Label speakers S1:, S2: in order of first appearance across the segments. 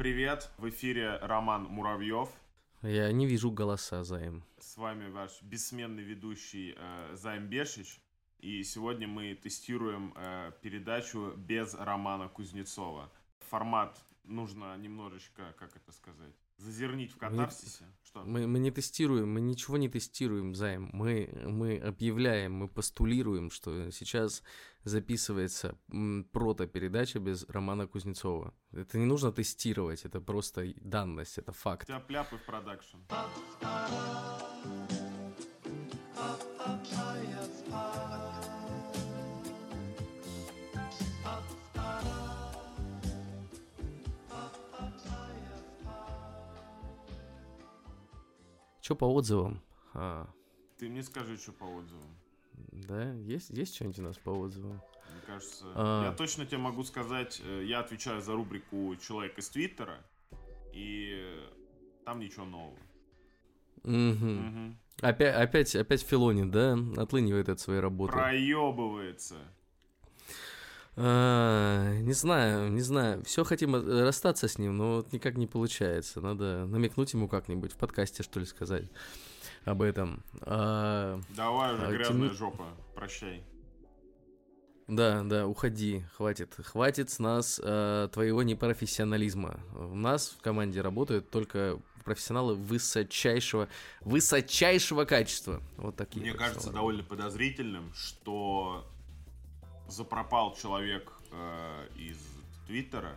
S1: Привет, в эфире Роман Муравьев.
S2: Я не вижу голоса, Займ.
S1: С вами ваш бессменный ведущий э, Займ Бешич. И сегодня мы тестируем э, передачу без Романа Кузнецова. Формат нужно немножечко, как это сказать, зазернить в катарсисе.
S2: Мы, Что? Мы, мы не тестируем, мы ничего не тестируем, Займ. Мы, мы объявляем, мы постулируем, что сейчас записывается прото-передача без Романа Кузнецова. Это не нужно тестировать, это просто данность, это факт.
S1: Тяп-ляпы в продакшн.
S2: Что по отзывам? А...
S1: Ты мне скажи, что по отзывам.
S2: Да, есть, есть что-нибудь у нас по отзывам?
S1: Мне кажется, а... я точно тебе могу сказать, э, я отвечаю за рубрику «Человек из Твиттера», и там ничего нового.
S2: Угу. Угу. Опять, опять, опять Филонин, да? Отлынивает от своей работы.
S1: Проебывается.
S2: А, не знаю, не знаю. Все хотим расстаться с ним, но вот никак не получается. Надо намекнуть ему как-нибудь в подкасте, что ли, сказать об этом. А,
S1: Давай уже, а, грязная тем... жопа, прощай.
S2: Да, да, уходи, хватит. Хватит с нас э, твоего непрофессионализма. У нас в команде работают только профессионалы высочайшего, высочайшего качества. Вот такие.
S1: Мне кажется довольно подозрительным, что запропал человек э, из Твиттера,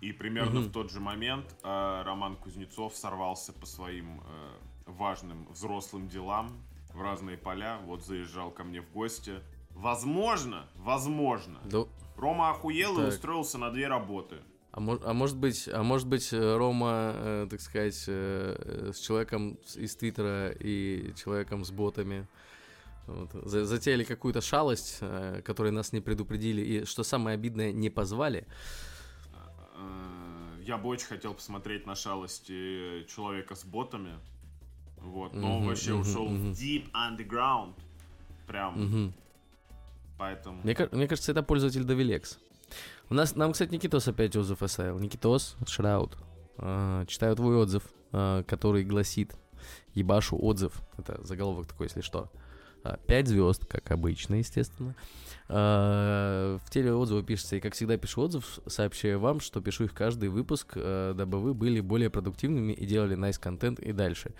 S1: и примерно угу. в тот же момент э, Роман Кузнецов сорвался по своим э, важным взрослым делам в разные поля. Вот заезжал ко мне в гости. Возможно, возможно. Да. Рома охуел так. и устроился на две работы.
S2: А, мож, а может быть, а может быть, э, Рома, э, так сказать, э, с человеком из Твиттера и человеком с ботами вот. Затеяли какую-то шалость, э, которой нас не предупредили, и, что самое обидное, не позвали.
S1: Э, я бы очень хотел посмотреть на шалости человека с ботами. Вот, но он вообще ушел в deep underground. Прям. Поэтому.
S2: Мне, мне кажется, это пользователь Довилекс. У нас, нам, кстати, Никитос опять отзыв оставил. Никитос, Шраут. Э, читаю твой отзыв, э, который гласит Ебашу отзыв. Это заголовок такой, если что. 5 звезд, как обычно, естественно. А, в теле отзыва пишется, и как всегда пишу отзыв, сообщаю вам, что пишу их каждый выпуск, а, дабы вы были более продуктивными и делали nice контент и дальше.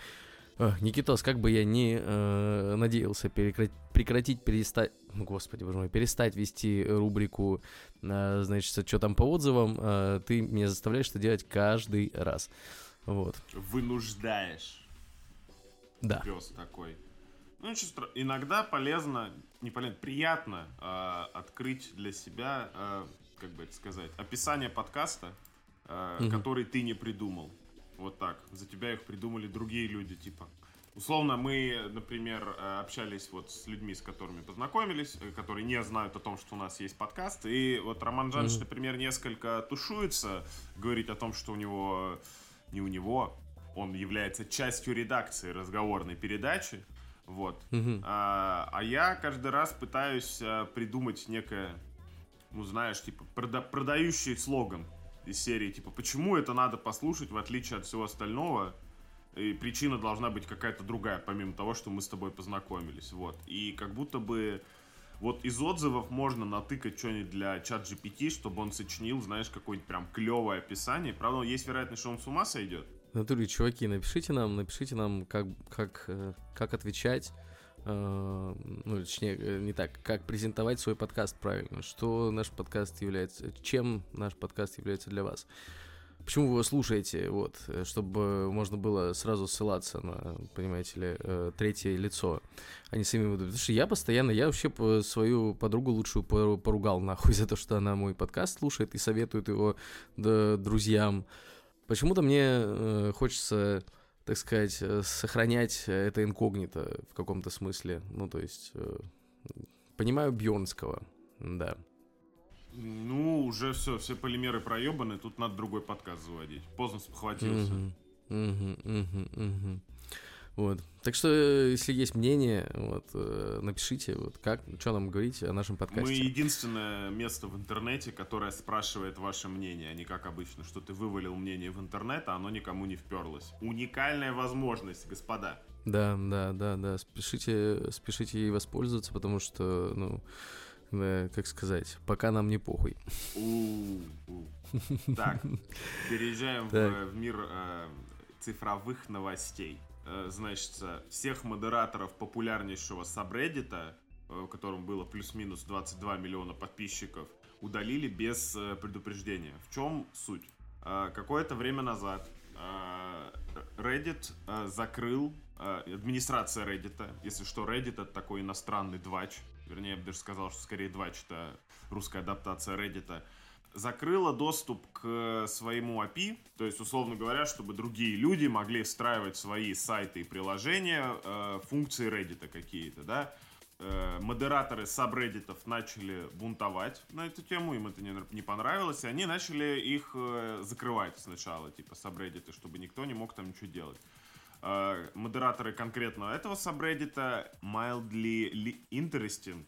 S2: Никитос, как бы я не э, надеялся перекра- прекратить, перестать, ну, господи, боже мой, перестать вести рубрику, э, значит, что там по отзывам, э, ты меня заставляешь это делать каждый раз. Вот.
S1: Вынуждаешь.
S2: Да.
S1: Пес такой. Ну, иногда полезно, не полезно, приятно э, открыть для себя, э, как бы это сказать, описание подкаста, э, угу. который ты не придумал. Вот так. За тебя их придумали другие люди, типа. Условно, мы, например, общались вот с людьми, с которыми познакомились, э, которые не знают о том, что у нас есть подкаст. И вот Роман Жанч, mm-hmm. например, несколько тушуется, говорить о том, что у него, не у него, он является частью редакции разговорной передачи. Вот. Угу. А, а я каждый раз пытаюсь а, придумать некое, ну знаешь, типа прода продающий слоган из серии, типа, почему это надо послушать, в отличие от всего остального. И причина должна быть какая-то другая, помимо того, что мы с тобой познакомились. Вот. И как будто бы вот из отзывов можно натыкать что-нибудь для чат GPT, чтобы он сочинил, знаешь, какое-нибудь прям клевое описание. Правда, есть вероятность, что он с ума сойдет
S2: натуре, чуваки, напишите нам, напишите нам, как, как, э, как отвечать, э, ну, точнее, э, не так, как презентовать свой подкаст правильно, что наш подкаст является, чем наш подкаст является для вас. Почему вы его слушаете, вот, чтобы можно было сразу ссылаться на, понимаете ли, третье лицо, а не сами выдумать. Потому что я постоянно, я вообще свою подругу лучшую поругал нахуй за то, что она мой подкаст слушает и советует его друзьям. Почему-то мне э, хочется, так сказать, э, сохранять это инкогнито в каком-то смысле. Ну, то есть, э, понимаю Бьорнского, да.
S1: Ну, уже все, все полимеры проебаны, тут надо другой подкаст заводить. Поздно спохватился.
S2: Угу, угу, угу, угу. Вот. Так что, э, если есть мнение, вот, э, напишите, вот как, что нам говорить о нашем подкасте.
S1: Мы единственное место в интернете, которое спрашивает ваше мнение, а не как обычно, что ты вывалил мнение в интернет, а оно никому не вперлось. Уникальная возможность, господа.
S2: Да, да, да, да. Спешите, спешите ей воспользоваться, потому что, ну, да, как сказать, пока нам не похуй.
S1: Так, переезжаем в мир э, цифровых новостей. Э, значит, всех модераторов популярнейшего сабреддита, э, в котором было плюс-минус 22 миллиона подписчиков, удалили без предупреждения. В чем суть? Какое-то время назад Reddit закрыл администрация Reddit, если что, Reddit это такой иностранный двач, вернее, я бы даже сказал, что скорее двач это русская адаптация Reddit, закрыла доступ к своему API, то есть, условно говоря, чтобы другие люди могли встраивать свои сайты и приложения, э, функции Reddit какие-то, да. Э, модераторы сабреддитов начали бунтовать на эту тему, им это не, не понравилось, и они начали их э, закрывать сначала, типа сабреддиты, чтобы никто не мог там ничего делать. Э, модераторы конкретно этого сабреддита mildly interesting,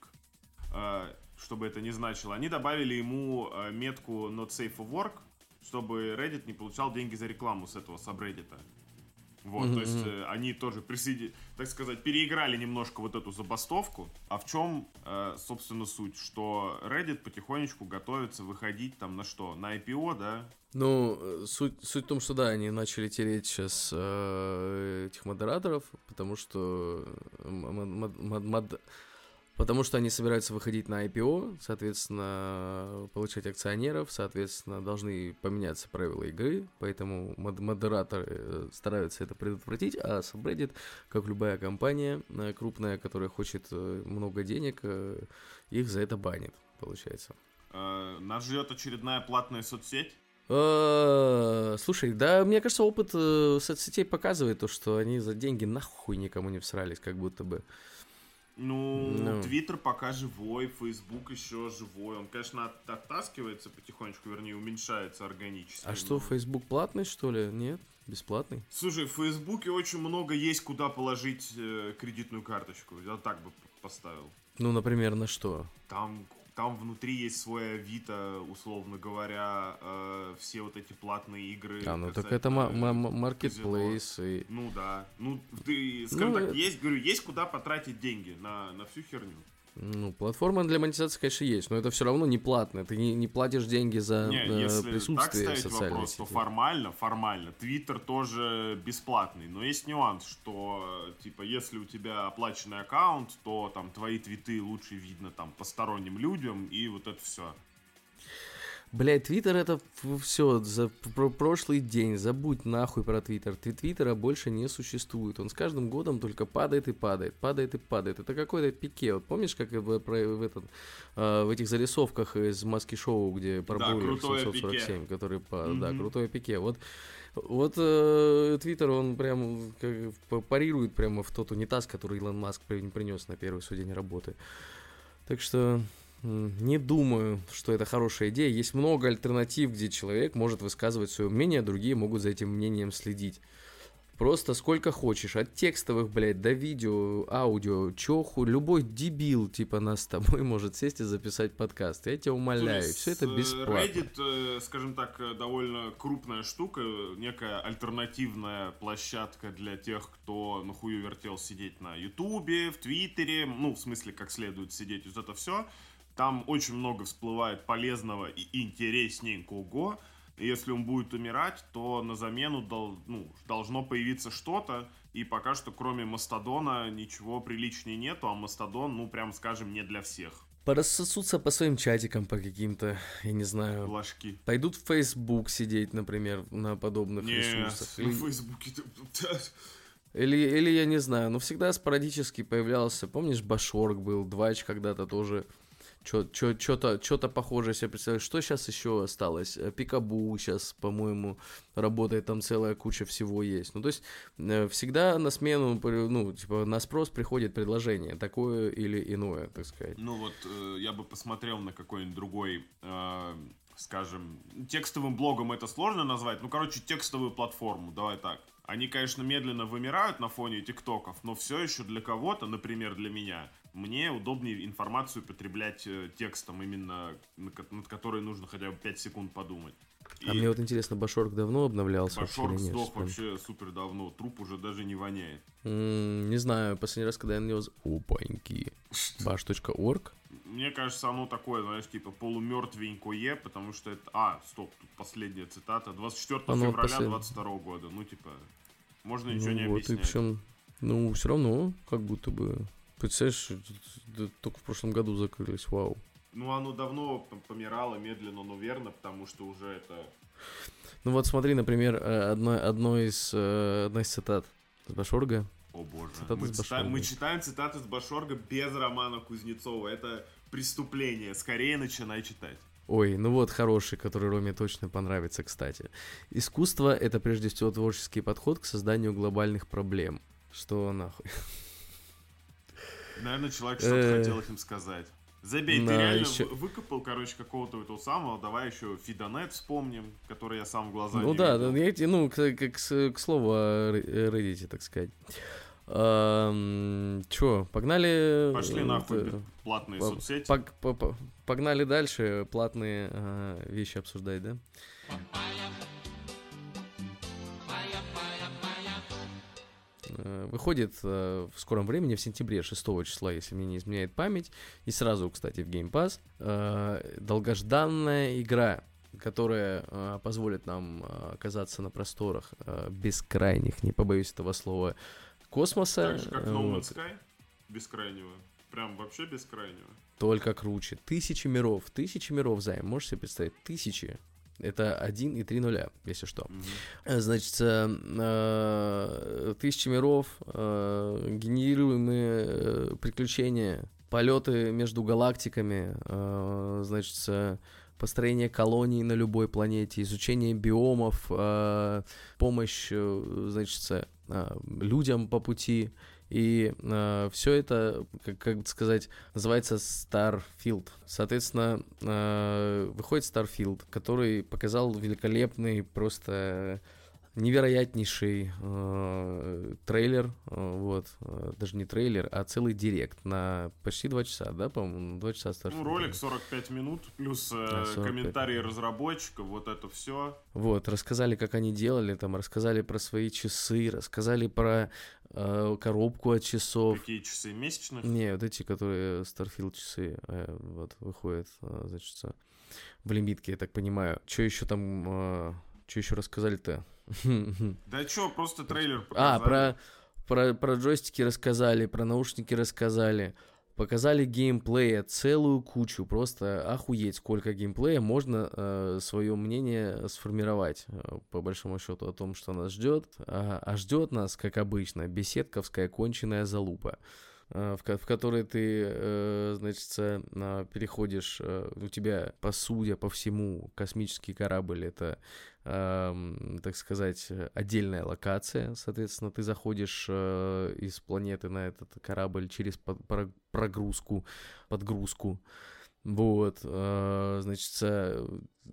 S1: э, чтобы это не значило, они добавили ему э, метку not safe for work, чтобы Reddit не получал деньги за рекламу с этого сабреддита. Вот, mm-hmm. то есть э, они тоже присоединили, так сказать, переиграли немножко вот эту забастовку. А в чем, э, собственно, суть? Что Reddit потихонечку готовится выходить там на что? На IPO, да?
S2: Ну, э, суть, суть в том, что да, они начали тереть сейчас э, этих модераторов, потому что мод, мод, мод, Потому что они собираются выходить на IPO, соответственно, получать акционеров, соответственно, должны поменяться правила игры, поэтому мод- модераторы э, стараются это предотвратить, а Subreddit, как любая компания э, крупная, которая хочет э, много денег, их за это банит, получается.
S1: Нас ждет очередная платная соцсеть?
S2: Слушай, да, мне кажется, опыт соцсетей показывает то, что они за деньги нахуй никому не всрались, как будто бы.
S1: Ну, Твиттер пока живой, Фейсбук еще живой. Он, конечно, оттаскивается потихонечку, вернее, уменьшается органически.
S2: А что, Фейсбук платный, что ли? Нет? Бесплатный?
S1: Слушай, в Фейсбуке очень много есть, куда положить э, кредитную карточку. Я так бы поставил.
S2: Ну, например, на что?
S1: Там там внутри есть свой Авито, условно говоря, э, все вот эти платные игры.
S2: А, ну так это маркетплейс. И...
S1: Ну да. Ну, ты, скажем ну, так, это... есть, говорю, есть куда потратить деньги на, на всю херню.
S2: Ну, платформа для монетизации, конечно, есть, но это все равно не платно. Ты не, не платишь деньги за
S1: не, э, если присутствие так ставить вопрос, сети. то формально, формально, Твиттер тоже бесплатный. Но есть нюанс, что, типа, если у тебя оплаченный аккаунт, то там твои твиты лучше видно там посторонним людям, и вот это все.
S2: Блять, Твиттер это все за про прошлый день. Забудь нахуй про Твиттер. Твиттера больше не существует. Он с каждым годом только падает и падает, падает и падает. Это какой-то пике. Вот помнишь, как в, про, в, этот, э, в этих зарисовках из маски шоу, где
S1: пробовали
S2: да, 747, пике. который по, mm-hmm. да, крутое пике. Вот вот э, Твиттер, он прям как, парирует прямо в тот унитаз, который Илон Маск принес на первый свой день работы. Так что не думаю, что это хорошая идея. Есть много альтернатив, где человек может высказывать свое мнение, а другие могут за этим мнением следить. Просто сколько хочешь, от текстовых, блядь, до видео, аудио, чоху, любой дебил, типа нас с тобой, может сесть и записать подкаст. Я тебя умоляю, все это э, бесплатно.
S1: Reddit, э, скажем так, э, довольно крупная штука, некая альтернативная площадка для тех, кто нахую вертел сидеть на Ютубе, в Твиттере, ну, в смысле, как следует сидеть, вот это все. Там очень много всплывает полезного и интересненького. И если он будет умирать, то на замену дол, ну, должно появиться что-то. И пока что, кроме Мастодона, ничего приличнее нету. А Мастодон, ну, прям скажем, не для всех.
S2: Порассосутся по своим чатикам, по каким-то, я не знаю.
S1: Ложки.
S2: Пойдут в Facebook сидеть, например, на подобных
S1: не,
S2: ресурсах.
S1: Или... в Фейсбуке...
S2: Или, или я не знаю, но всегда спорадически появлялся, помнишь, Башорг был, Двач когда-то тоже что-то что-то похожее себе представляю. Что сейчас еще осталось? Э, Пикабу сейчас, по-моему, работает, там целая куча всего есть. Ну, то есть, э, всегда на смену, ну, типа, на спрос приходит предложение, такое или иное, так сказать.
S1: Ну, вот, э, я бы посмотрел на какой-нибудь другой скажем, текстовым блогом это сложно назвать, ну, короче, текстовую платформу, давай так. Они, конечно, медленно вымирают на фоне тиктоков, но все еще для кого-то, например, для меня, мне удобнее информацию потреблять э, текстом, именно над которой нужно хотя бы 5 секунд подумать.
S2: А мне вот интересно, Башорг давно обновлялся?
S1: Башорг сдох вообще супер давно, труп уже даже не воняет.
S2: не знаю, последний раз, когда я на него... Опаньки. Bash.org?
S1: Мне кажется, оно такое, знаешь, типа полумертвенькое, потому что это... А, стоп, тут последняя цитата. 24 оно февраля послед... 22 года. Ну, типа, можно ничего ну, не вот, объяснять. И причем,
S2: ну, все равно, как будто бы... Представляешь, только в прошлом году закрылись, вау.
S1: Ну, оно давно помирало медленно, но верно, потому что уже это...
S2: Ну вот смотри, например, э, одно, одно из, э, одна из цитат с Башорга.
S1: О боже. мы, читаем, мы читаем цитаты с Башорга без Романа Кузнецова. Это преступление. Скорее начинай читать.
S2: Ой, ну вот хороший, который Роме точно понравится, кстати. Искусство — это прежде всего творческий подход к созданию глобальных проблем. Что нахуй?
S1: Наверное, человек что-то э. хотел этим сказать. Забей, ты реально еще... выкопал, короче, какого-то этого самого. Давай еще Фидонет вспомним, который я сам в глаза
S2: Ну да, видел. я, ну, к, к, к, к слову о Reddit, так сказать. Эм, чё, погнали...
S1: Пошли нахуй это, платные соцсети.
S2: По, по, по, погнали дальше платные э, вещи обсуждать, да? Э, выходит э, в скором времени, в сентябре 6 числа, если мне не изменяет память, и сразу, кстати, в Game Pass, э, долгожданная игра, которая э, позволит нам э, оказаться на просторах э, бескрайних, не побоюсь этого слова, космоса.
S1: Так же, как No Man's Sky бескрайнего. Прям вообще бескрайнего.
S2: Только круче. Тысячи миров. Тысячи миров, Займ. Можешь себе представить? Тысячи. Это 1 и 3 нуля, если что. Mm-hmm. Значит, э, тысячи миров, э, генерируемые э, приключения, полеты между галактиками, э, значит, построение колоний на любой планете, изучение биомов, э, помощь, э, значит, э, людям по пути. И э, все это, как, как сказать, называется Starfield. Соответственно, э, выходит Starfield, который показал великолепный просто невероятнейший э, трейлер, э, вот, э, даже не трейлер, а целый директ на почти два часа, да, по-моему, два часа
S1: старше. Ну, ролик 45 минут, плюс э, а, комментарии разработчиков, вот это все.
S2: Вот, рассказали, как они делали, там, рассказали про свои часы, рассказали про э, коробку от часов.
S1: Какие часы, месячных?
S2: Не, вот эти, которые Starfield часы, э, вот, выходят, э, значит, в лимитке, я так понимаю. Что еще там, э, что еще рассказали-то?
S1: Да что, просто трейлер
S2: показали. А, про, про, про джойстики рассказали, про наушники рассказали. Показали геймплея целую кучу, просто охуеть, сколько геймплея можно э, свое мнение сформировать, э, по большому счету, о том, что нас ждет. А, а ждет нас, как обычно, беседковская конченая залупа. Э, в, в которой ты, э, значит, переходишь, э, у тебя, по судя по всему, космический корабль — это, так сказать, отдельная локация, соответственно, ты заходишь из планеты на этот корабль через прогрузку, подгрузку, вот, значит,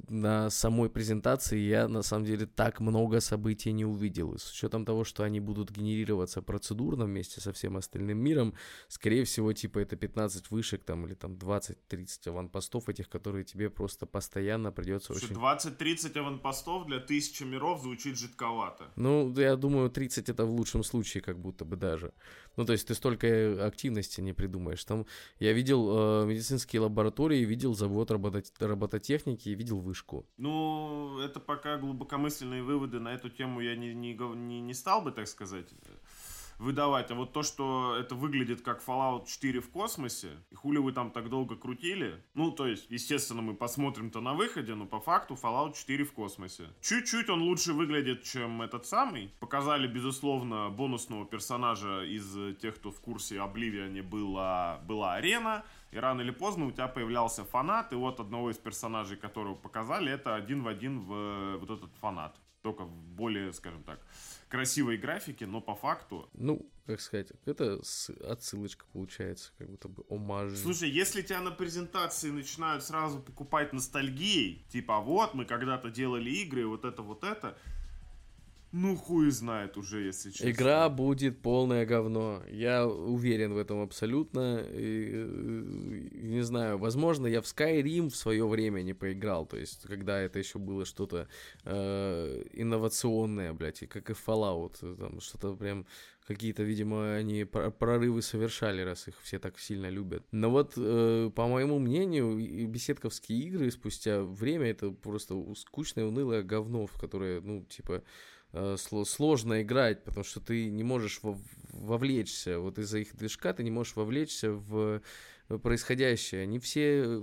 S2: на самой презентации я на самом деле так много событий не увидел. с учетом того, что они будут генерироваться процедурно вместе со всем остальным миром, скорее всего, типа это 15 вышек там или там 20-30 аванпостов этих, которые тебе просто постоянно придется очень...
S1: 20-30 аванпостов для тысячи миров звучит жидковато.
S2: Ну, я думаю, 30 это в лучшем случае как будто бы даже. Ну, то есть ты столько активности не придумаешь. Там я видел э, медицинские лаборатории, видел завод работот... робототехники, видел вышку.
S1: Ну, это пока глубокомысленные выводы на эту тему я не, не, не, не стал бы, так сказать, выдавать. А вот то, что это выглядит как Fallout 4 в космосе, и хули вы там так долго крутили, ну, то есть, естественно, мы посмотрим-то на выходе, но по факту Fallout 4 в космосе. Чуть-чуть он лучше выглядит, чем этот самый. Показали, безусловно, бонусного персонажа из тех, кто в курсе Обливиане была, была арена, и рано или поздно у тебя появлялся фанат, и вот одного из персонажей, которого показали, это один в один в э, вот этот фанат. Только более, скажем так, красивой графике, но по факту...
S2: ну, как сказать, это отсылочка получается, как будто бы омаж.
S1: Слушай, если тебя на презентации начинают сразу покупать ностальгией, типа вот мы когда-то делали игры, вот это, вот это, ну, хуй знает уже, если честно.
S2: Игра будет полное говно. Я уверен в этом абсолютно. И, э, не знаю, возможно, я в Skyrim в свое время не поиграл. То есть, когда это еще было что-то э, инновационное, блядь, и как и Fallout. Там что-то прям какие-то, видимо, они прорывы совершали, раз их все так сильно любят. Но вот, э, по моему мнению, беседковские игры спустя время это просто скучное, унылое говно, в которое, ну, типа, Э, сложно играть, потому что ты не можешь вовлечься, вот из-за их движка ты не можешь вовлечься в происходящее. Они все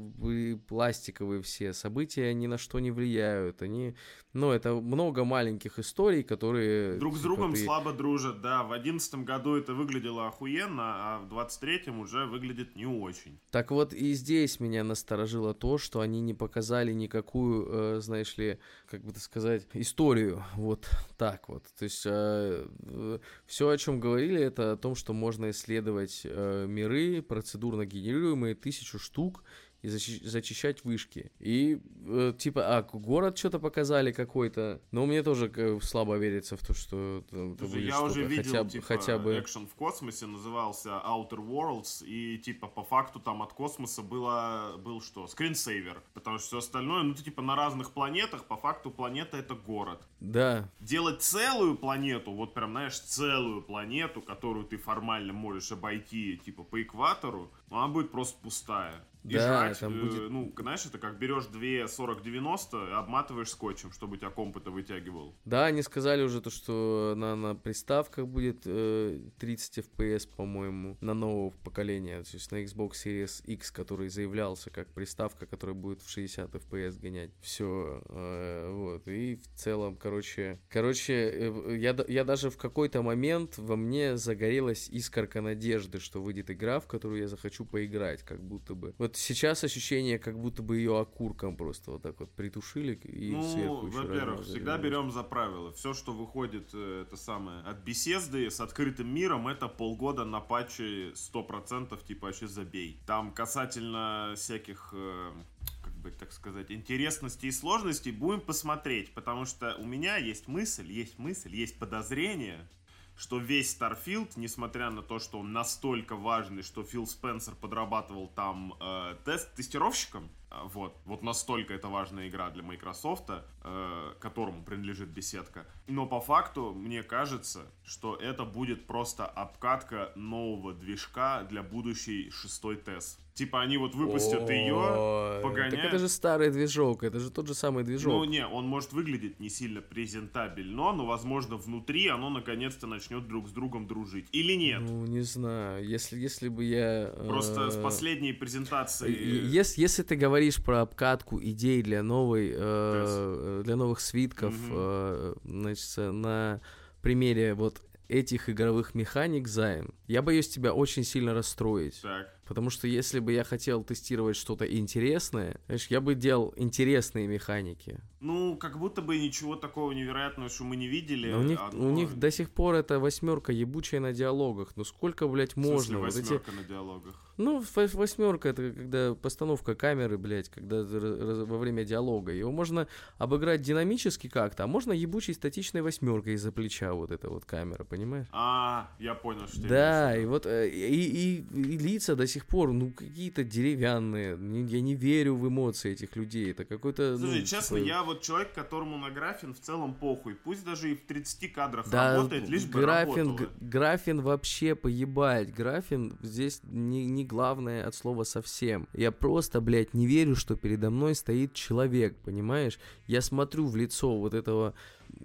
S2: пластиковые все, события ни на что не влияют. Они, ну, это много маленьких историй, которые...
S1: Друг с другом ты... слабо дружат, да. В одиннадцатом году это выглядело охуенно, а в двадцать третьем уже выглядит не очень.
S2: Так вот и здесь меня насторожило то, что они не показали никакую, э, знаешь ли, как бы так сказать, историю. Вот так вот. То есть э, э, все, о чем говорили, это о том, что можно исследовать э, миры, процедурно генерируемые тысячу штук и зачищать вышки. И э, типа, а, город что-то показали какой-то, но мне тоже слабо верится в то, что
S1: там, Слушай, я уже видел, хотя, типа, хотя бы... экшен в космосе назывался Outer Worlds, и типа по факту там от космоса было, был что, скринсейвер, потому что все остальное, ну ты типа на разных планетах, по факту планета это город.
S2: Да.
S1: Делать целую планету, вот прям, знаешь, целую планету, которую ты формально можешь обойти, типа по экватору, она будет просто пустая. И да, жрать, там будет... э, ну, знаешь, это как берешь две 40-90, обматываешь скотчем, чтобы у тебя комп это вытягивал.
S2: Да, они сказали уже то, что на, на приставках будет э, 30 FPS, по-моему, на нового поколения. То есть на Xbox Series X, который заявлялся как приставка, которая будет в 60 FPS гонять. Все, э, вот. И в целом, короче, короче, э, я, я даже в какой-то момент во мне загорелась искорка надежды, что выйдет игра, в которую я захочу поиграть, как будто бы. Вот вот сейчас ощущение, как будто бы ее окурком просто вот так вот притушили и
S1: ну,
S2: сверху
S1: еще во-первых, всегда берем за правило. Все, что выходит, э, это самое, от беседы с открытым миром, это полгода на патче 100%, типа вообще забей. Там касательно всяких э, как бы, так сказать, интересностей и сложностей будем посмотреть, потому что у меня есть мысль, есть мысль, есть подозрение, что весь Starfield, несмотря на то, что он настолько важный, что Фил Спенсер подрабатывал там э, тест тестировщиком, э, вот, вот настолько это важная игра для Microsoft, э, которому принадлежит беседка. Но по факту, мне кажется, что это будет просто обкатка нового движка для будущей шестой тест. Типа они вот выпустят ее, погоняют. Так
S2: это же старый движок, это же тот же самый движок.
S1: Ну не, он может выглядеть не сильно презентабельно, но, возможно, внутри оно наконец-то начнет друг с другом дружить. Или нет?
S2: Ну, не знаю. Если, если бы я...
S1: Просто э... с последней презентации...
S2: Если, если ты говоришь про обкатку идей для новой, э, для новых свитков, угу. э, значит, на примере вот этих игровых механик, Зайн, я боюсь тебя очень сильно расстроить.
S1: Так.
S2: Потому что если бы я хотел тестировать что-то интересное, знаешь, я бы делал интересные механики.
S1: Ну, как будто бы ничего такого невероятного, что мы не видели.
S2: Но у них, одно... у них до сих пор это восьмерка ебучая на диалогах. Ну сколько, блядь, можно?
S1: В смысле, восьмерка вот эти... на диалогах?
S2: Ну, восьмерка это когда постановка камеры, блядь, когда во время диалога. Его можно обыграть динамически как-то, а можно ебучей статичной восьмеркой из-за плеча вот эта вот камера, понимаешь?
S1: А, я понял, что
S2: Да, и вот э, и, и, и лица до сих пор, ну, какие-то деревянные. Я не верю в эмоции этих людей. Это какой-то.
S1: Слушай, ну, честно, типа... я вот человек, которому на графин в целом похуй. Пусть даже и в 30 кадрах да, работает, лишь бы графин.
S2: Графин вообще поебать. Графин здесь не, не главное от слова совсем. Я просто, блядь, не верю, что передо мной стоит человек, понимаешь? Я смотрю в лицо вот этого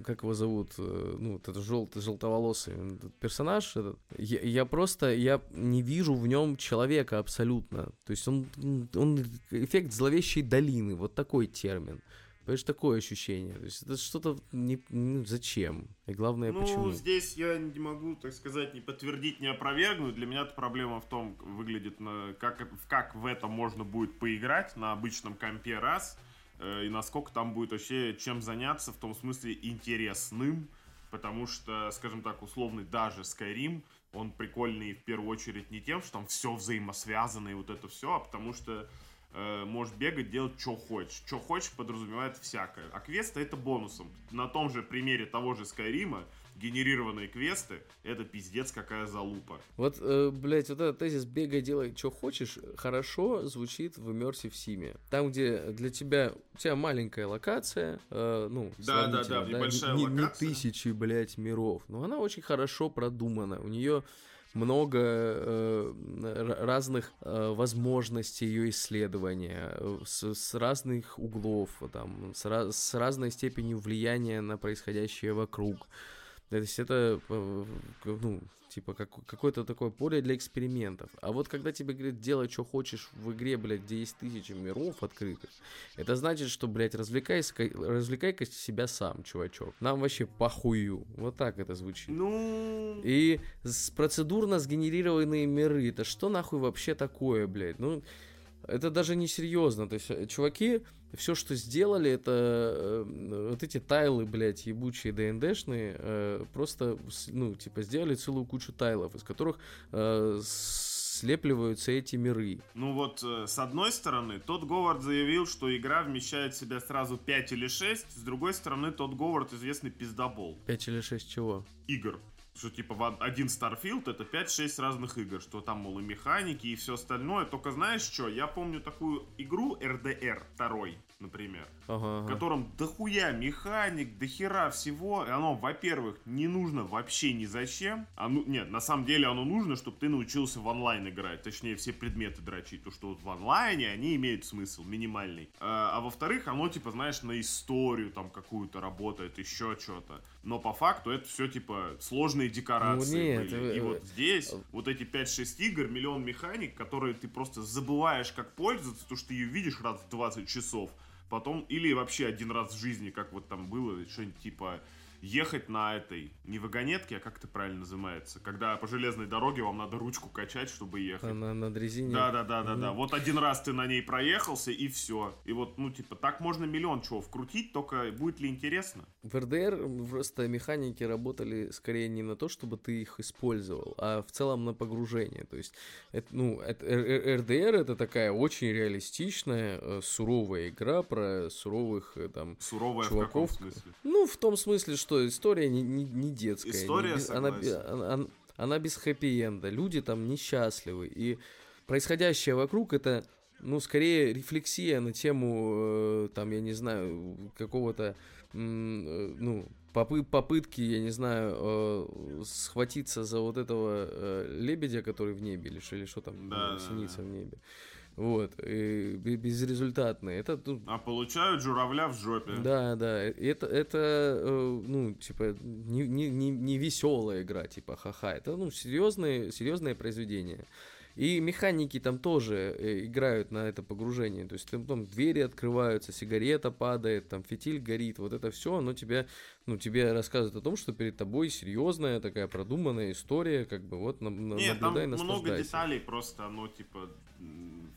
S2: как его зовут, э, ну, вот этот желтый, желтоволосый этот персонаж, этот, я, я просто, я не вижу в нем человека абсолютно. То есть он, он эффект зловещей долины, вот такой термин. Понимаешь, такое ощущение. То есть это что-то не, ну, зачем? И главное,
S1: ну,
S2: почему?
S1: Ну, здесь я не могу, так сказать, не подтвердить, не опровергнуть. Для меня проблема в том, выглядит, на, как, как в это можно будет поиграть на обычном компе раз, э, и насколько там будет вообще чем заняться, в том смысле интересным. Потому что, скажем так, условный даже Skyrim, он прикольный в первую очередь не тем, что там все взаимосвязано и вот это все, а потому что э, можешь бегать, делать, что хочешь. Что хочешь подразумевает всякое. А квесты это бонусом. На том же примере того же Скайрима генерированные квесты, это пиздец какая залупа.
S2: Вот, э, блядь, вот этот тезис «бегай, делай, что хочешь» хорошо звучит в Immersive Sim. Там, где для тебя, у тебя маленькая локация, э, ну,
S1: да, да, да, небольшая
S2: не,
S1: локация.
S2: Не тысячи, блядь, миров, но она очень хорошо продумана. У нее много э, разных э, возможностей ее исследования э, с, с разных углов, там, с, с разной степенью влияния на происходящее вокруг. То есть это, э, ну, типа, как, какое-то такое поле для экспериментов. А вот когда тебе говорят, делай, что хочешь в игре, блядь, где есть тысячи миров открытых, это значит, что, блядь, развлекайся, развлекай-ка себя сам, чувачок. Нам вообще похую. Вот так это звучит.
S1: Ну...
S2: И с процедурно сгенерированные миры, это что нахуй вообще такое, блядь? Ну, это даже не серьезно. То есть, э, чуваки все, что сделали, это э, вот эти тайлы, блядь, ебучие ДНДшные, э, просто, ну, типа, сделали целую кучу тайлов, из которых э, слепливаются эти миры.
S1: Ну вот, э, с одной стороны, тот Говард заявил, что игра вмещает в себя сразу 5 или 6, с другой стороны, тот Говард известный пиздобол.
S2: 5 или 6 чего?
S1: Игр что типа один Starfield это 5-6 разных игр, что там, мол, и механики, и все остальное. Только знаешь что, я помню такую игру RDR 2, например, ага, ага. в котором дохуя механик, дохера всего. И оно, во-первых, не нужно вообще ни зачем. А ну, нет, на самом деле оно нужно, чтобы ты научился в онлайн играть. Точнее, все предметы дрочить. То, что вот в онлайне они имеют смысл минимальный. А, а во-вторых, оно, типа, знаешь, на историю там какую-то работает, еще что-то. Но по факту это все, типа, сложные декорации ну, нет, были. И вот здесь вот эти 5-6 игр, миллион механик, которые ты просто забываешь, как пользоваться, потому что ты ее видишь раз в 20 часов. Потом, или вообще один раз в жизни, как вот там было, что-нибудь типа ехать на этой, не вагонетке, а как это правильно называется, когда по железной дороге вам надо ручку качать, чтобы ехать.
S2: На, на дрезине?
S1: Да, да, да, да, да. Вот один раз ты на ней проехался, и все. И вот, ну, типа, так можно миллион чего вкрутить, только будет ли интересно?
S2: В РДР просто механики работали скорее не на то, чтобы ты их использовал, а в целом на погружение. То есть, это, ну, это, РДР это такая очень реалистичная, э, суровая игра про суровых э, там
S1: Суровая
S2: чуваков.
S1: в каком смысле?
S2: Ну, в том смысле, что что история не, не, не детская.
S1: История,
S2: не без, она, она, она без хэппи-энда. Люди там несчастливы. И происходящее вокруг это, ну, скорее рефлексия на тему, э, там, я не знаю, какого-то, э, ну, попы попытки, я не знаю, э, схватиться за вот этого э, лебедя, который в небе, или что, или что там,
S1: да,
S2: синица
S1: да,
S2: в небе. Вот, и безрезультатные. Это, ну,
S1: а получают журавля в жопе.
S2: Да, да. Это, это э, ну, типа, не, не, не, не веселая игра, типа, ха-ха. Это, ну, серьезные, серьезное произведение. И механики там тоже э, играют на это погружение. То есть там, там двери открываются, сигарета падает, там фитиль горит. Вот это все, оно тебя, ну, тебе рассказывает о том, что перед тобой серьезная такая продуманная история, как бы вот на,
S1: Нет, наблюдай, там много деталей, просто оно типа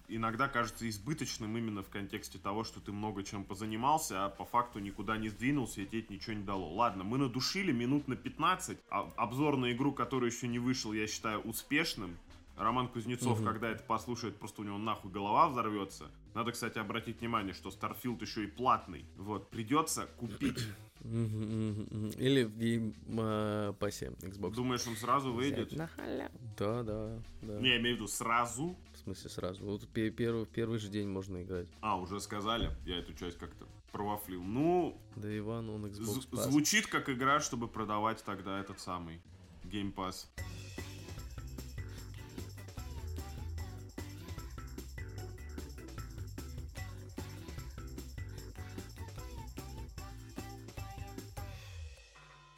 S1: иногда кажется избыточным именно в контексте того, что ты много чем позанимался, а по факту никуда не сдвинулся и тебе ничего не дало. Ладно, мы надушили минут на 15, а обзор на игру, который еще не вышел, я считаю успешным. Роман Кузнецов, угу. когда это послушает, просто у него нахуй голова взорвется. Надо, кстати, обратить внимание, что Starfield еще и платный. Вот, придется купить.
S2: Или в Game Pass е Xbox.
S1: Думаешь, он сразу выйдет?
S2: На Да, да, да.
S1: Не, я имею в виду сразу.
S2: В смысле сразу? Вот первый, первый же день можно играть.
S1: А, уже сказали? Я эту часть как-то провафлил. Ну...
S2: Day one on Xbox
S1: Pass. Звучит как игра, чтобы продавать тогда этот самый Game Pass.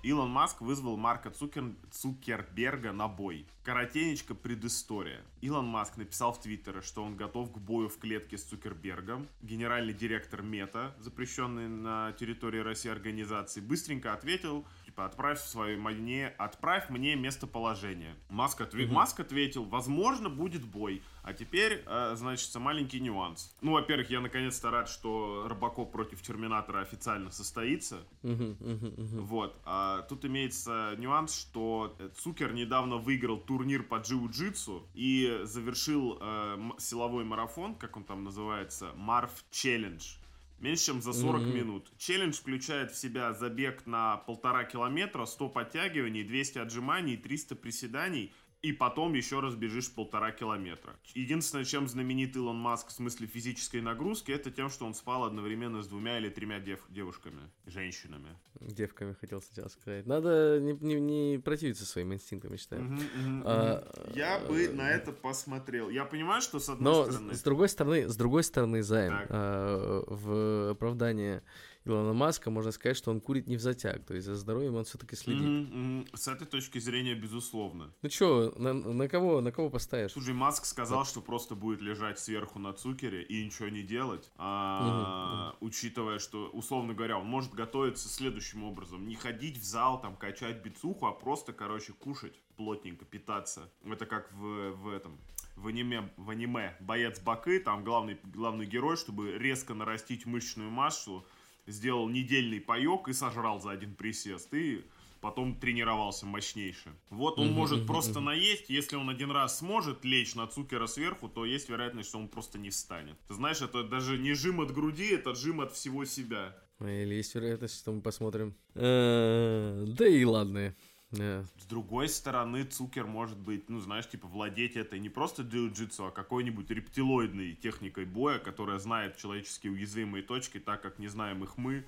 S1: Илон Маск вызвал Марка Цукер... Цукерберга на бой. Коротенечко предыстория. Илон Маск написал в Твиттере, что он готов к бою в клетке с Цукербергом. Генеральный директор Мета, запрещенный на территории России организации, быстренько ответил, типа, отправь свое мне, отправь мне местоположение. Маск, отве... угу. Маск ответил, возможно, будет бой. А теперь, э, значит, маленький нюанс. Ну, во-первых, я наконец-то рад, что Робокоп против Терминатора официально состоится. Вот. А тут имеется нюанс, что Цукер недавно выиграл турнир по джиу-джитсу и завершил э, силовой марафон, как он там называется, Марф Челлендж меньше чем за 40 mm-hmm. минут. Челлендж включает в себя забег на полтора километра, 100 подтягиваний, 200 отжиманий, 300 приседаний и потом еще раз бежишь полтора километра. Единственное, чем знаменит Илон Маск в смысле физической нагрузки, это тем, что он спал одновременно с двумя или тремя дев девушками, женщинами.
S2: Девками, хотел сначала сказать. Надо не, не, не противиться своим инстинктам, я считаю.
S1: Угу, угу, а, я а, бы а, на это посмотрел. Я понимаю, что с одной
S2: но
S1: стороны...
S2: с другой стороны, с другой стороны, Займ, а, в оправдание Илона Маска, можно сказать, что он курит не в затяг, то есть за здоровьем он все-таки следит. Mm-hmm,
S1: mm-hmm. С этой точки зрения, безусловно.
S2: Ну что, на, на кого, на кого поставишь?
S1: Слушай, Маск сказал, вот. что просто будет лежать сверху на цукере и ничего не делать, а, mm-hmm. учитывая, что, условно говоря, он может готовиться следующим образом. Не ходить в зал, там, качать бицуху, а просто, короче, кушать плотненько, питаться. Это как в, в этом в аниме, в аниме боец Бакы, там главный, главный герой, чтобы резко нарастить мышечную массу, сделал недельный паек и сожрал за один присест. И потом тренировался мощнейше. Вот он может просто наесть, если он один раз сможет лечь на цукера сверху, то есть вероятность, что он просто не встанет. Ты знаешь, это даже не жим от груди, это жим от всего себя.
S2: Или есть вероятность, что мы посмотрим. Э, да и ладно.
S1: Yeah. С другой стороны, Цукер может быть, ну, знаешь, типа, владеть этой не просто джиу-джитсу, а какой-нибудь рептилоидной техникой боя, которая знает человеческие уязвимые точки, так как не знаем их мы.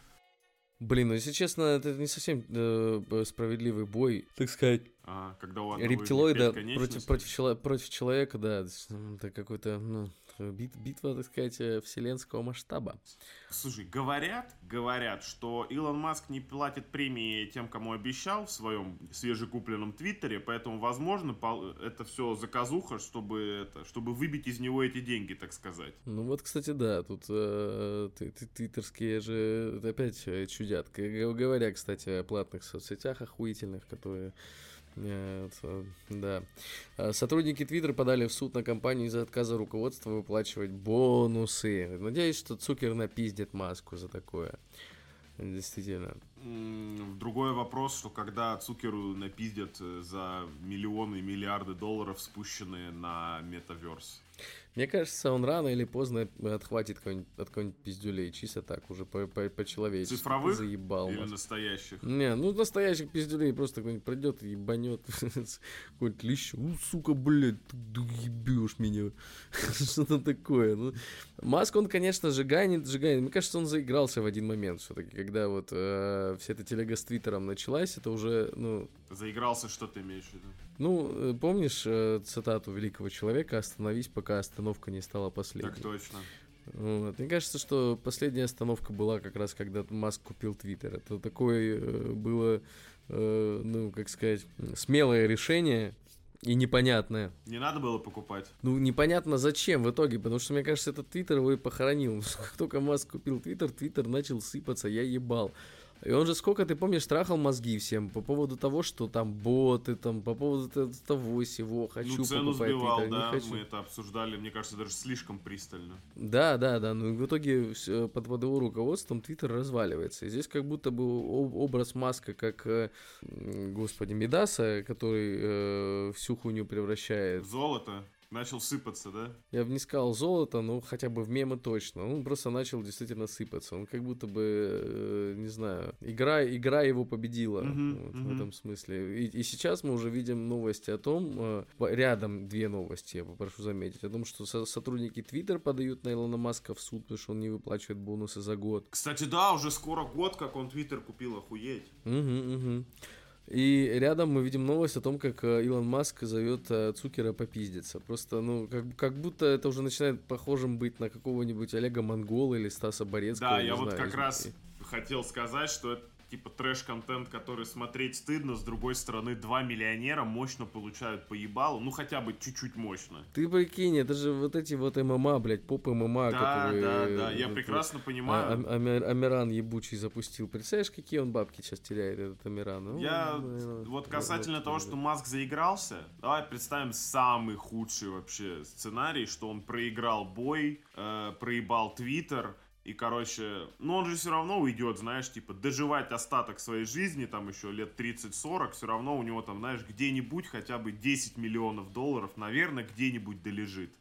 S2: Блин, ну, если честно, это не совсем э, справедливый бой, так сказать.
S1: А, когда у
S2: Рептилоида против, против, против человека, да, это какой-то, ну, бит, битва, так сказать, э, вселенского масштаба.
S1: Слушай, говорят, говорят, что Илон Маск не платит премии тем, кому обещал в своем свежекупленном твиттере, поэтому, возможно, это все заказуха, чтобы, это, чтобы выбить из него эти деньги, так сказать.
S2: Ну вот, кстати, да, тут э, твиттерские же опять э, чудят. Говоря, кстати, о платных соцсетях охуительных, которые нет, да. А, сотрудники Twitter подали в суд на компанию из-за отказа руководства выплачивать бонусы. Надеюсь, что Цукер напиздит маску за такое. Действительно.
S1: Другой вопрос, что когда Цукеру напиздят э, за миллионы и миллиарды долларов, спущенные на метаверс.
S2: Мне кажется, он рано или поздно отхватит какой-нибудь, от какой-нибудь пиздюлей, чисто так, уже по- по- по-человечески.
S1: Цифровых заебал, или может. настоящих?
S2: Не, ну настоящих пиздюлей просто кто-нибудь придет и ебанет какой-нибудь лещ. Ну, сука, блядь, ты ебешь меня. Что-то такое. Ну, Маск, он, конечно, сжигает, сжигает. Мне кажется, он заигрался в один момент все-таки, когда вот э, вся эта телега с Твиттером началась, это уже, ну...
S1: Заигрался, что ты имеешь в виду?
S2: Ну, э, помнишь э, цитату великого человека «Остановись, пока остановка не стала последней».
S1: Так точно.
S2: Вот. Мне кажется, что последняя остановка была как раз, когда Маск купил Твиттер. Это такое э, было, э, ну, как сказать, смелое решение, и непонятное.
S1: Не надо было покупать.
S2: Ну, непонятно зачем в итоге, потому что, мне кажется, этот Твиттер его и похоронил. Как только Маск купил Твиттер, Твиттер начал сыпаться, я ебал. И он же сколько, ты помнишь, трахал мозги всем по поводу того, что там боты, там, по поводу того всего, хочу ну,
S1: цену покупать сбивал, Twitter, да, хочу. мы это обсуждали, мне кажется, даже слишком пристально.
S2: Да, да, да, но в итоге под, под его руководством Твиттер разваливается. И здесь как будто бы образ Маска, как, э, господи, Медаса, который э, всю хуйню превращает...
S1: В золото. Начал сыпаться, да?
S2: Я бы не сказал золото, но хотя бы в мемы точно. Он просто начал действительно сыпаться. Он как будто бы, э, не знаю, игра, игра его победила uh-huh, вот, uh-huh. в этом смысле. И, и сейчас мы уже видим новости о том, э, рядом две новости, я попрошу заметить, о том, что со- сотрудники Twitter подают на Илона Маска в суд, потому что он не выплачивает бонусы за год.
S1: Кстати, да, уже скоро год, как он Twitter купил, охуеть.
S2: Угу. И рядом мы видим новость о том, как э, Илон Маск зовет э, Цукера попиздиться. Просто, ну, как, как будто это уже начинает похожим быть на какого-нибудь Олега Монгола или Стаса Борецкого.
S1: Да, я вот знаю, как из... раз хотел сказать, что это типа трэш-контент, который смотреть стыдно, с другой стороны, два миллионера мощно получают по ебалу, ну хотя бы чуть-чуть мощно.
S2: Ты прикинь, это же вот эти вот ММА, блядь, поп ММА,
S1: Да,
S2: которые...
S1: да, да, я
S2: вот,
S1: прекрасно
S2: а-
S1: понимаю.
S2: а- Амир- Амиран ебучий запустил. Представляешь, какие он бабки сейчас теряет, этот Амиран? Ну,
S1: Я
S2: наверное,
S1: вот касательно
S2: вот,
S1: того,
S2: вот.
S1: что Маск заигрался, давай представим самый худший вообще сценарий, что он проиграл бой, э, проебал Твиттер, и, короче, ну он же все равно уйдет, знаешь, типа, доживать остаток своей жизни, там еще лет 30-40, все равно у него там, знаешь, где-нибудь хотя бы 10 миллионов долларов, наверное, где-нибудь долежит.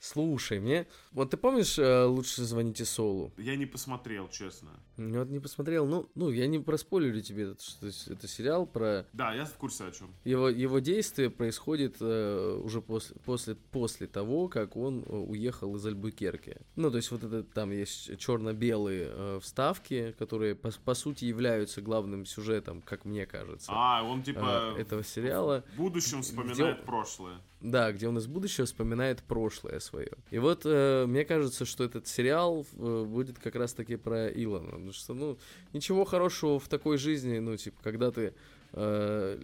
S2: Слушай, мне... Вот ты помнишь э, «Лучше звоните Солу»?
S1: Я не посмотрел, честно.
S2: Я вот не посмотрел. Ну, ну я не проспойлерю тебе, это, что это сериал про...
S1: Да, я в курсе о чем.
S2: Его, его действие происходит э, уже после, после, после того, как он э, уехал из Альбукерки. Ну, то есть вот это там есть черно-белые э, вставки, которые по, по сути являются главным сюжетом, как мне кажется,
S1: А, он типа
S2: э, этого сериала.
S1: в будущем вспоминает
S2: Где-
S1: прошлое.
S2: Да, где он из будущего вспоминает прошлое свое. И вот э, мне кажется, что этот сериал э, будет как раз-таки про Илона. Потому что, ну, ничего хорошего в такой жизни, ну, типа, когда ты э,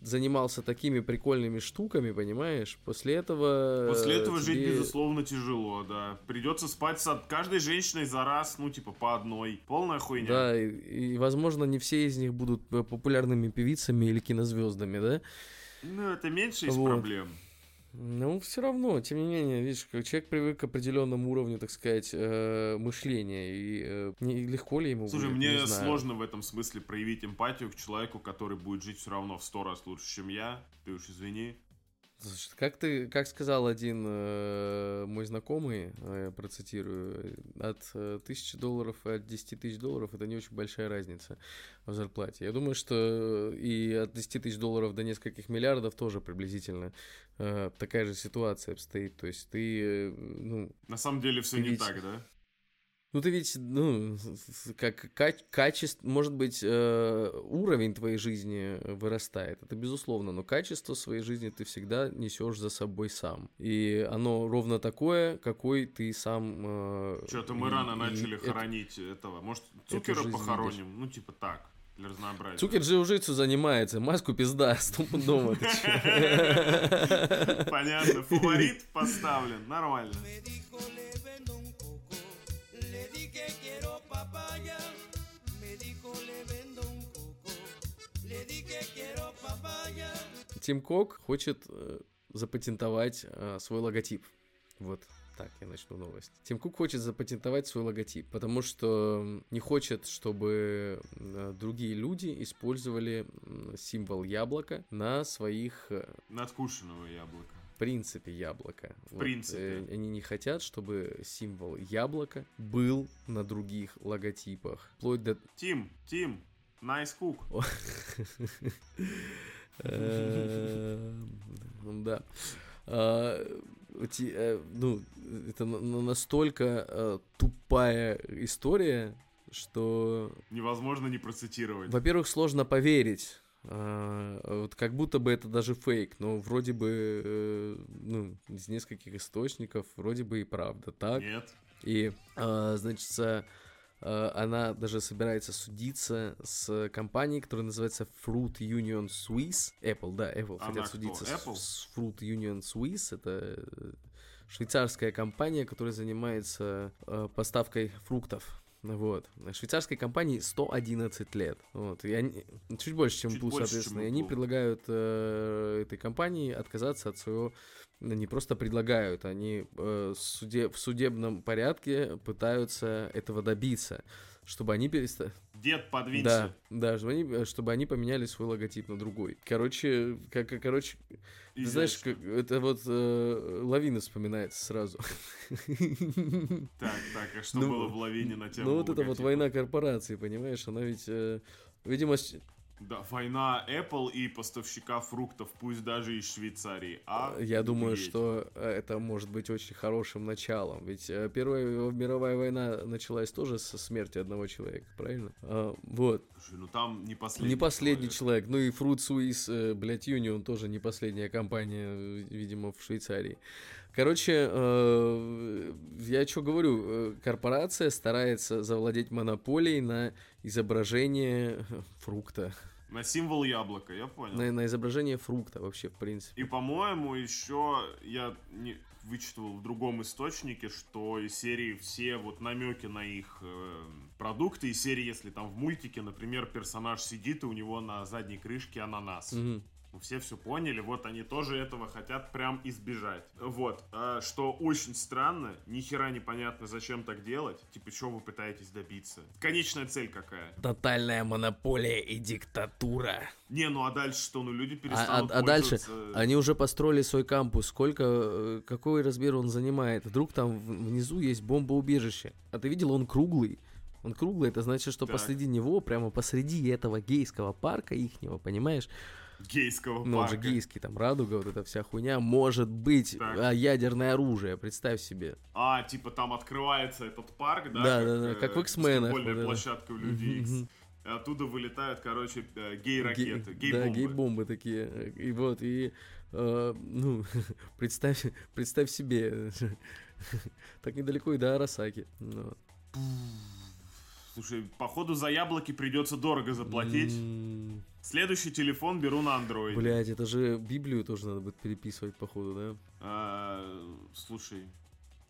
S2: занимался такими прикольными штуками, понимаешь, после этого...
S1: После
S2: э,
S1: этого жить,
S2: тебе-
S1: безусловно, тяжело, да. Придется спать с каждой женщиной за раз, ну, типа, по одной. Полная хуйня.
S2: Да, и, и, возможно, не все из них будут э, популярными певицами или кинозвездами, да?
S1: Ну, это меньше из
S2: Вот.
S1: проблем.
S2: Ну, все равно, тем не менее, видишь, как человек привык к определенному уровню, так сказать, э, мышления, и э, не- легко ли ему
S1: Слушай,
S2: будет,
S1: мне
S2: не знаю.
S1: сложно в этом смысле проявить эмпатию к человеку, который будет жить все равно в сто раз лучше, чем я. Ты уж извини.
S2: Как ты, как сказал один э, мой знакомый, э, процитирую, от э, тысячи долларов и от 10 тысяч долларов это не очень большая разница в зарплате. Я думаю, что и от 10 тысяч долларов до нескольких миллиардов тоже приблизительно э, такая же ситуация обстоит. То есть ты, э, ну,
S1: На самом деле все не
S2: ведь-
S1: так, да?
S2: Ну, ты ведь, ну, как ка- качество, может быть, э, уровень твоей жизни вырастает, это безусловно, но качество своей жизни ты всегда несешь за собой сам. И оно ровно такое, какой ты сам... э,
S1: Что-то мы
S2: и-
S1: рано
S2: и
S1: начали
S2: это-
S1: хоронить этого. Может, Цукера похороним? Ну, типа так, для разнообразия.
S2: Цукер джиу-джитсу занимается, маску пизда, стопудово.
S1: Понятно. Фаворит поставлен. Нормально.
S2: Тим Кок хочет э, запатентовать э, свой логотип. Вот так я начну новость. Тим Кук хочет запатентовать свой логотип, потому что не хочет, чтобы э, другие люди использовали символ яблока на своих э,
S1: Надкушенного яблока.
S2: принципе яблока. В
S1: принципе.
S2: они не хотят, чтобы символ яблока был на других логотипах. Вплоть до
S1: Тим, Тим, nice cook.
S2: Эм, Да. А, э, Ну, это на- на- настолько э, тупая история, что,
S1: Невозможно не процитировать.
S2: во-первых, сложно поверить. А, Вот как будто бы это даже фейк, но вроде бы, э, ну, из нескольких источников, вроде бы и правда так.
S1: Нет.
S2: И, а, значит, она даже собирается судиться с компанией, которая называется Fruit Union Swiss. Apple, да, Apple
S1: Она
S2: хотят
S1: кто,
S2: судиться
S1: Apple?
S2: с Fruit Union Swiss. Это э, швейцарская компания, которая занимается э, поставкой фруктов. Вот. Швейцарской компании 111 лет. Вот. И они, чуть больше, чем
S1: Чуть больше,
S2: соответственно.
S1: чем
S2: И они
S1: Apple.
S2: предлагают э, этой компании отказаться от своего ну, не просто предлагают, они э, суде- в судебном порядке пытаются этого добиться, чтобы они перестали...
S1: Дед, подвинься.
S2: Да, да, чтобы они, чтобы они поменяли свой логотип на другой. Короче, как, короче, ты знаешь, как, это вот э, лавина вспоминается сразу.
S1: Так, так, а что
S2: Ну,
S1: было в лавине на тему
S2: Ну вот это вот
S1: логотипа?
S2: война корпораций, понимаешь, она ведь, э, видимо,
S1: Да, война Apple и поставщика фруктов, пусть даже из Швейцарии. А
S2: Я думаю, что э, это может быть очень хорошим началом. Ведь э, Первая мировая война началась тоже со смерти одного человека, правильно? А, вот.
S1: Слушай, ну там не последний
S2: не последний человек. Ну и Fruit Swiss, э, блядь, Union тоже не последняя компания, видимо, в Швейцарии. Короче, э, я что говорю, э, корпорация старается завладеть монополией на изображение фрукта.
S1: На символ яблока, я понял.
S2: На, на изображение фрукта вообще, в принципе.
S1: И, по-моему, еще я не вычитывал в другом источнике, что из серии все вот намеки на их э, продукты, из серии, если там в мультике, например, персонаж сидит, и у него на задней крышке ананас.
S2: Мгм.
S1: Все все поняли, вот они тоже этого хотят прям избежать. Вот, а, что очень странно, ни хера непонятно, зачем так делать. Типа, что вы пытаетесь добиться? Конечная цель какая?
S2: Тотальная монополия и диктатура.
S1: Не, ну а дальше что? Ну люди
S2: А,
S1: перестанут
S2: а- а дальше
S1: пользоваться-
S2: они уже построили свой кампус. Сколько, э, какой размер он занимает? Вдруг там внизу есть бомбоубежище. А ты видел, он круглый. Он круглый, это значит, что
S1: Так.
S2: посреди него, прямо посреди этого гейского парка ихнего, понимаешь?
S1: Гейского
S2: Ну, он же
S1: парка.
S2: гейский, там радуга, вот эта вся хуйня, может быть
S1: Так.
S2: а, ядерное оружие, представь себе.
S1: А, типа там открывается этот парк, да?
S2: Да, да, да, как в
S1: э, баскетбольная
S2: вот
S1: площадка в Люди Оттуда вылетают, короче, э, гей-ракеты,
S2: Ге-
S1: гей-бомбы.
S2: Да, гей-бомбы такие. И вот, и, э, ну, представь, представь себе, так недалеко и до Арасаки. Ну,
S1: Слушай, походу за яблоки придется дорого заплатить. Следующий телефон беру на Android.
S2: Блядь, это же Библию тоже надо будет переписывать, походу, да?
S1: А, слушай,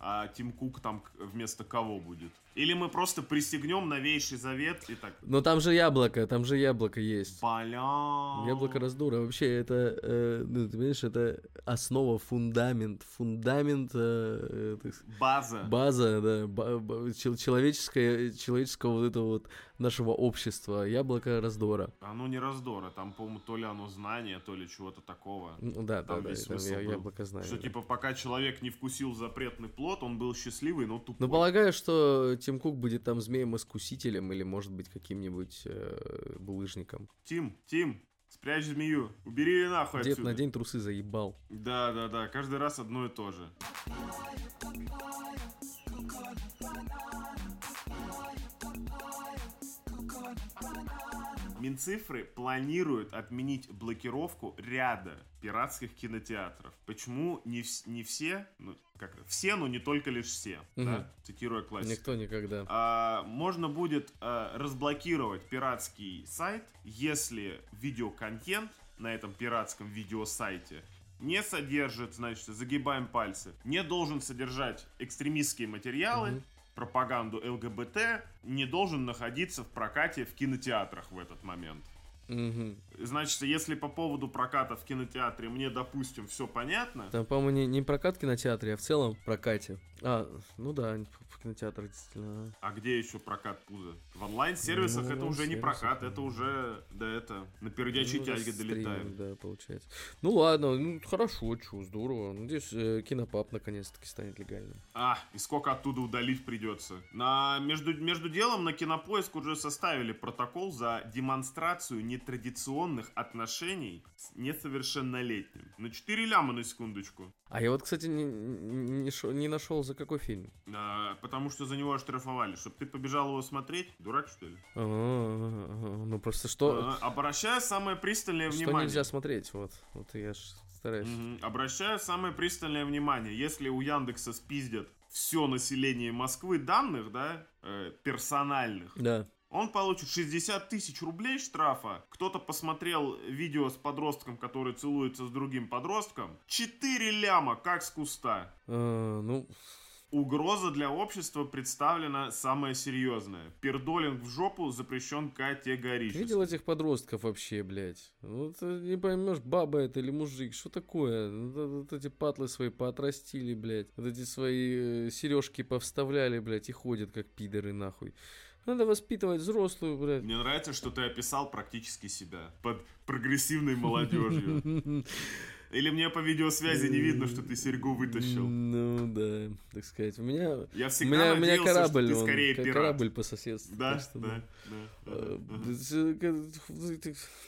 S1: а Тим Кук там вместо кого будет? Или мы просто пристегнем новейший завет и так...
S2: Но там же яблоко, там же яблоко есть.
S1: Бля...
S2: Яблоко раздора. Вообще, это, э, ну, ты понимаешь, это основа, фундамент, фундамент, э, э, сказать,
S1: База.
S2: база, да, ба- ба- чел- человеческое, человеческого вот этого вот нашего общества. Яблоко раздора.
S1: Оно не раздора, там, по-моему, то ли оно знание, то ли чего-то такого.
S2: Ну, да, да,
S1: Там
S2: да,
S1: весь
S2: там
S1: смысл
S2: я-
S1: был.
S2: яблоко знаю.
S1: Что,
S2: да.
S1: типа, пока человек не вкусил запретный плод, он был счастливый, но тупой.
S2: Ну, полагаю, что Тим Кук будет там змеем-искусителем или, может быть, каким-нибудь э, булыжником.
S1: Тим, Тим, спрячь змею, убери ее нахуй
S2: Дед
S1: отсюда.
S2: на день трусы заебал.
S1: Да, да, да, каждый раз одно и то же. Минцифры планируют отменить блокировку ряда пиратских кинотеатров. Почему не, не все, ну, как все, но не только лишь все,
S2: Мгм.
S1: да, цитируя классику.
S2: Никто никогда.
S1: А, можно будет а, разблокировать пиратский сайт, если видеоконтент на этом пиратском видеосайте не содержит, значит, загибаем пальцы, не должен содержать экстремистские материалы,
S2: Мгм.
S1: Пропаганду ЛГБТ, не должен находиться в прокате в кинотеатрах в этот момент.
S2: Мгм.
S1: Значит, если по поводу проката в кинотеатре мне, допустим, все понятно,
S2: Там, по-моему, не, не прокат в кинотеатре, а в целом в прокате. А, ну да, в кинотеатр действительно.
S1: а где еще прокат пуза? В онлайн-сервисах
S2: Ну,
S1: это уже не прокат, это уже, да это, на пердячей
S2: Ну,
S1: тяге долетаем.
S2: Да, получается. Ну ладно, ну хорошо, чё, здорово. Надеюсь, э, кинопап наконец-таки станет легальным.
S1: А, и сколько оттуда удалить придется. На, между, между делом на Кинопоиск уже составили протокол за демонстрацию нетрадиционных отношений с несовершеннолетним. На 4 ляма на секундочку.
S2: А я вот, кстати, не, не, шо- не нашел за какой фильм.
S1: А, потому что за него оштрафовали. Чтоб ты побежал его смотреть, дурак что ли?
S2: А, ну просто что,
S1: А, обращаю самое пристальное
S2: что
S1: внимание.
S2: нельзя смотреть, вот. Вот я ж стараюсь.
S1: Обращаю самое пристальное внимание. Если у Яндекса спиздят все население Москвы данных, да, э, персональных,
S2: Да.
S1: Он получит 60 тысяч рублей штрафа. Кто-то посмотрел видео с подростком, который целуется с другим подростком. 4 ляма, как с куста.
S2: А, ну,
S1: Угроза для общества представлена самая серьезная. Пердолинг в жопу запрещен
S2: ты
S1: категорически.
S2: видел этих подростков вообще, блядь? Ну, ты не поймешь, баба это или мужик, что такое? Ну, Вот, вот эти патлы свои поотрастили, блядь. Вот эти свои сережки повставляли, блядь, и ходят как пидоры, нахуй. Надо воспитывать взрослую, блядь.
S1: Мне нравится, что ты описал практически себя под прогрессивной молодежью. Или мне по видеосвязи не видно, что ты серьгу вытащил.
S2: Ну, да, так сказать. У меня,
S1: Я
S2: у
S1: всегда
S2: меня, у меня
S1: надеялся,
S2: корабль,
S1: что ты
S2: он,
S1: скорее
S2: ка-
S1: пират.
S2: корабль по соседству.
S1: Да,
S2: что,
S1: да, да.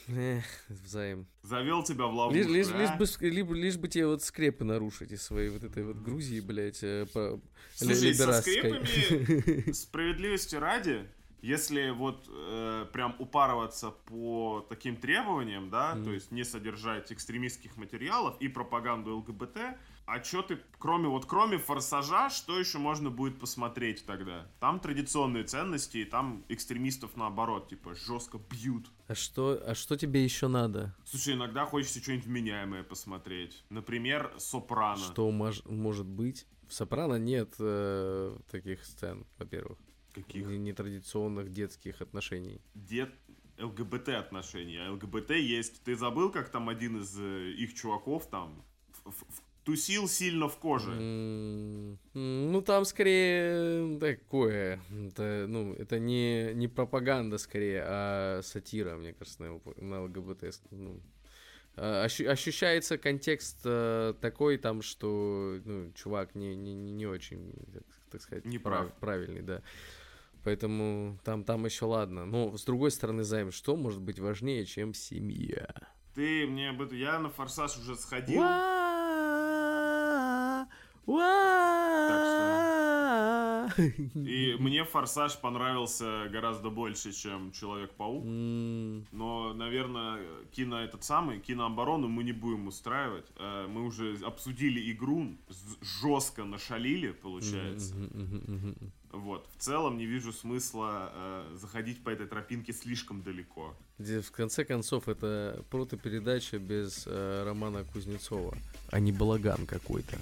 S1: Да.
S2: Взаим.
S1: Завел тебя в ловушку,
S2: Лишь, лишь,
S1: а?
S2: лишь бы, либо- лишь бы тебе вот скрепы нарушить из своей вот этой вот Грузии, блядь, э, по
S1: Слушай, со скрепами, справедливости ради, если вот э, прям упарываться по таким требованиям, да, mm. то есть не содержать экстремистских материалов и пропаганду ЛГБТ, а что ты, кроме вот кроме форсажа, что еще можно будет посмотреть тогда? Там традиционные ценности, и там экстремистов наоборот, типа жестко бьют.
S2: А что, а что тебе еще надо?
S1: Слушай, иногда хочется что-нибудь меняемое посмотреть. Например, Сопрано.
S2: Что мож, может быть? В Сопрано нет э, таких сцен, во-первых.
S1: Каких?
S2: Нетрадиционных детских отношений.
S1: Дет... ЛГБТ отношений. А ЛГБТ есть. Ты забыл, как там один из э, их чуваков там в, в, тусил сильно в коже?
S2: Mm, ну, там скорее такое. Это, ну, это не, не пропаганда скорее, а сатира, мне кажется, на, на ЛГБТ. Ну, а, ощущается контекст э, такой там, что ну, чувак не, не, не очень, так, так сказать,
S1: не прав.
S2: правильный, да. Поэтому там, там еще ладно. Но с другой стороны, Займ, что может быть важнее, чем семья?
S1: Ты мне об этом... Я на форсаж уже сходил. И мне Форсаж понравился гораздо больше, чем Человек-паук. Но, наверное, кино этот самый, кинооборону мы не будем устраивать. Э, мы уже обсудили игру, жестко нашалили, получается. Вот. В целом не вижу смысла э, заходить по этой тропинке слишком далеко.
S2: Где, в конце концов, это протопередача без э, Романа Кузнецова, а не балаган какой-то.